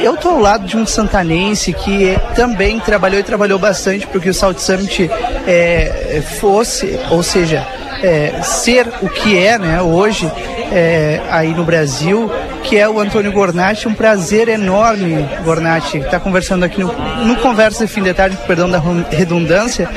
eu estou ao lado de um santanense que também trabalhou e trabalhou bastante para que o South Summit é, fosse, ou seja, é, ser o que é né, hoje é, aí no Brasil, que é o Antônio Gornati. Um prazer enorme, Gornati, estar tá conversando aqui no, no Conversa de Fim de Tarde, perdão da redundância,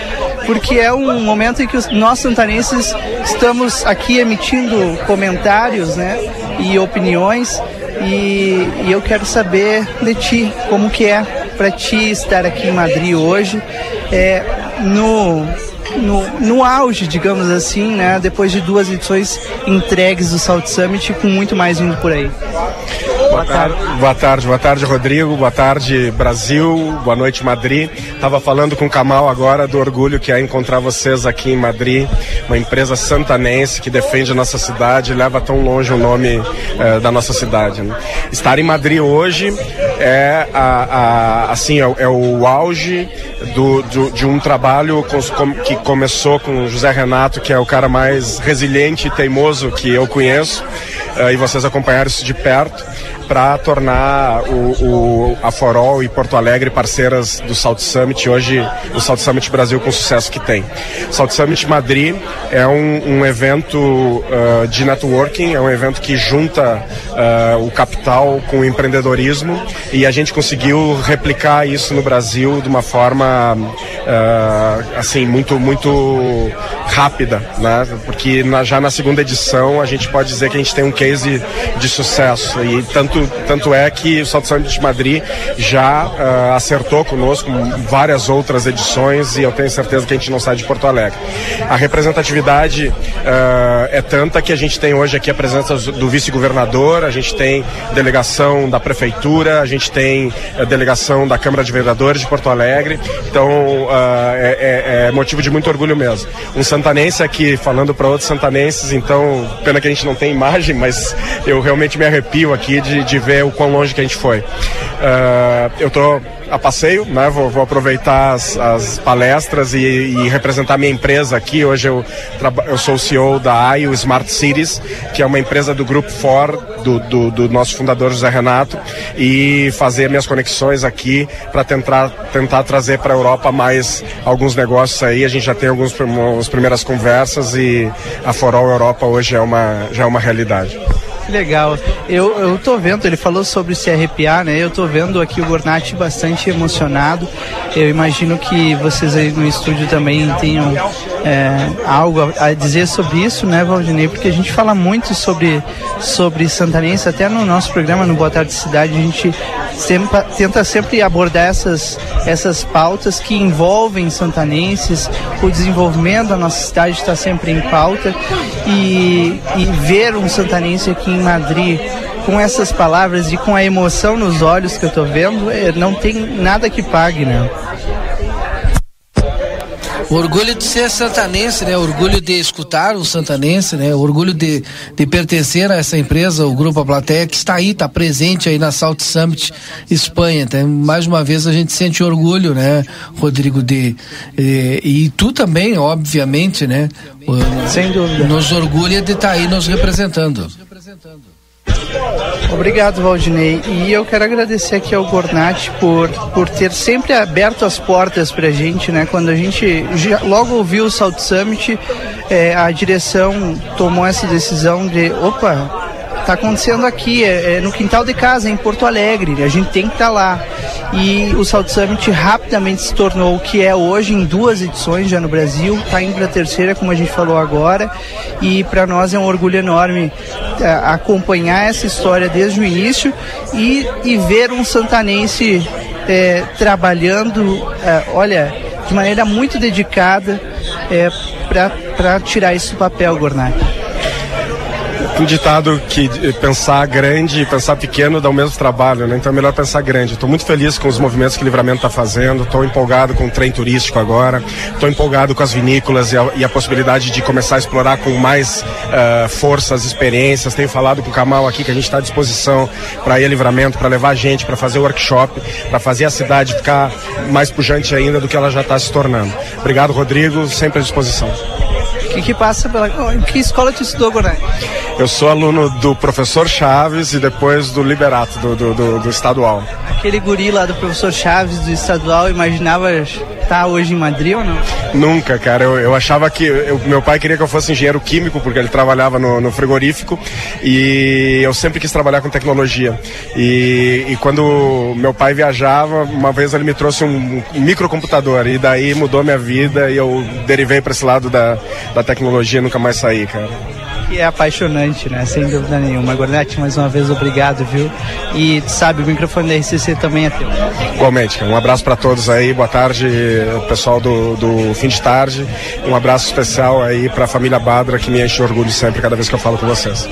porque é um momento em que nós santanenses estamos aqui emitindo comentários né, e opiniões e, e eu quero saber de ti, como que é para ti estar aqui em Madrid hoje, é, no no, no auge, digamos assim, né? Depois de duas edições entregues do Salt Summit, com muito mais vindo por aí. Boa tarde. Boa tarde, boa tarde, Rodrigo. Boa tarde, Brasil. Boa noite, Madrid. Estava falando com o Kamal agora do orgulho que é encontrar vocês aqui em Madrid, uma empresa santanense que defende a nossa cidade e leva tão longe o nome eh, da nossa cidade. Né? Estar em Madrid hoje é, a, a, assim, é, é, o auge do, do, de um trabalho com, que começou com José Renato, que é o cara mais resiliente e teimoso que eu conheço, uh, e vocês acompanharam isso de perto para tornar o, o, a Forol e Porto Alegre parceiras do Salt Summit, hoje o Salt Summit Brasil com o sucesso que tem. Salt Summit Madrid é um, um evento uh, de networking, é um evento que junta uh, o capital com o empreendedorismo e a gente conseguiu replicar isso no Brasil de uma forma uh, assim muito muito rápida, né? Porque na, já na segunda edição a gente pode dizer que a gente tem um case de sucesso e tanto tanto, é que o Salto Summit de Madrid já uh, acertou conosco várias outras edições e eu tenho certeza que a gente não sai de Porto Alegre. A representatividade uh, é tanta que a gente tem hoje aqui a presença do vice-governador, a gente tem delegação da prefeitura, a gente tem delegação da Câmara de Vereadores de Porto Alegre, então é, é, é, motivo de muito orgulho mesmo. Um santanense aqui falando para outros santanenses, então pena que a gente não tem imagem, mas eu realmente me arrepio aqui de, de ver o quão longe que a gente foi. Uh, eu estou a passeio, né? Vou, vou aproveitar as, as palestras e, e, representar minha empresa aqui. Hoje eu, eu sou o CEO da AIO Smart Cities, que é uma empresa do Grupo For, do, do, do nosso fundador José Renato, e fazer minhas conexões aqui para tentar, tentar trazer para a Europa mais alguns negócios aí. A gente já tem algumas primeiras conversas e a Forol Europa hoje é uma, já é uma realidade. Que legal. Eu, eu tô vendo, ele falou sobre se arrepiar, né? Eu tô vendo aqui o Gornati bastante emocionado. Eu imagino que vocês aí no estúdio também tenham é, algo a dizer sobre isso, né, Valdinei? Porque a gente fala muito sobre, sobre Santanense, até no nosso programa no Boa Tarde Cidade, a gente sempre, tenta sempre abordar essas, essas pautas que envolvem santanenses, o desenvolvimento da nossa cidade está sempre em pauta e, e ver um santanense aqui em Madrid com essas palavras e com a emoção nos olhos que eu estou vendo, é, não tem nada que pague, né? Orgulho de ser santanense, né? Orgulho de escutar o santanense, né? Orgulho de, de pertencer a essa empresa, o Grupo A Plateia, que está aí, está presente aí na Salt Summit Espanha. Então, mais uma vez a gente sente orgulho, né, Rodrigo, de... E, e tu também, obviamente, né? Sem dúvida. Nos orgulha de estar tá aí nos representando. Obrigado, Valdinei. E eu quero agradecer aqui ao Gornati por, por ter sempre aberto as portas para a gente, né? Quando a gente já, logo ouviu o Salt Summit, é, a direção tomou essa decisão de, opa, está acontecendo aqui, é, é, no quintal de casa, em Porto Alegre. A gente tem que estar tá lá. E o Salt Summit rapidamente se tornou o que é hoje em duas edições já no Brasil, está indo para a terceira, como a gente falou agora. E para nós é um orgulho enorme é, acompanhar essa história desde o início e, e ver um santanense é, trabalhando, é, olha, de maneira muito dedicada é, para tirar isso do papel, Gornat um ditado que pensar grande e pensar pequeno dá o mesmo trabalho, né? Então é melhor pensar grande. Estou muito feliz com os movimentos que o Livramento está fazendo, estou empolgado com o trem turístico agora, estou empolgado com as vinícolas e a, e a, possibilidade de começar a explorar com mais uh, força as experiências. Tenho falado com o Kamal aqui que a gente está à disposição para ir a Livramento, para levar gente, para fazer workshop, para fazer a cidade ficar mais pujante ainda do que ela já está se tornando. Obrigado, Rodrigo, sempre à disposição. Que, que passa pela. Em que escola tu estudou, Gorai? Eu sou aluno do professor Chaves e depois do Liberato, do, do, do, do estadual. Aquele guri lá do professor Chaves do estadual, imaginava estar hoje em Madrid ou não? Nunca, cara. Eu, eu achava que. Eu, meu pai queria que eu fosse engenheiro químico, porque ele trabalhava no, no frigorífico, e eu sempre quis trabalhar com tecnologia. E, e quando meu pai viajava, uma vez ele me trouxe um, um microcomputador, e daí mudou minha vida, e eu derivei para esse lado da, da tecnologia e nunca mais saí, cara que é apaixonante, né? Sem dúvida nenhuma. Gornete, mais uma vez, obrigado, viu? E sabe, o microfone da RCC também é teu. Igualmente, um abraço para todos aí, boa tarde, pessoal do, do fim de tarde. Um abraço especial aí para a família Badra, que me enche orgulho sempre cada vez que eu falo com vocês.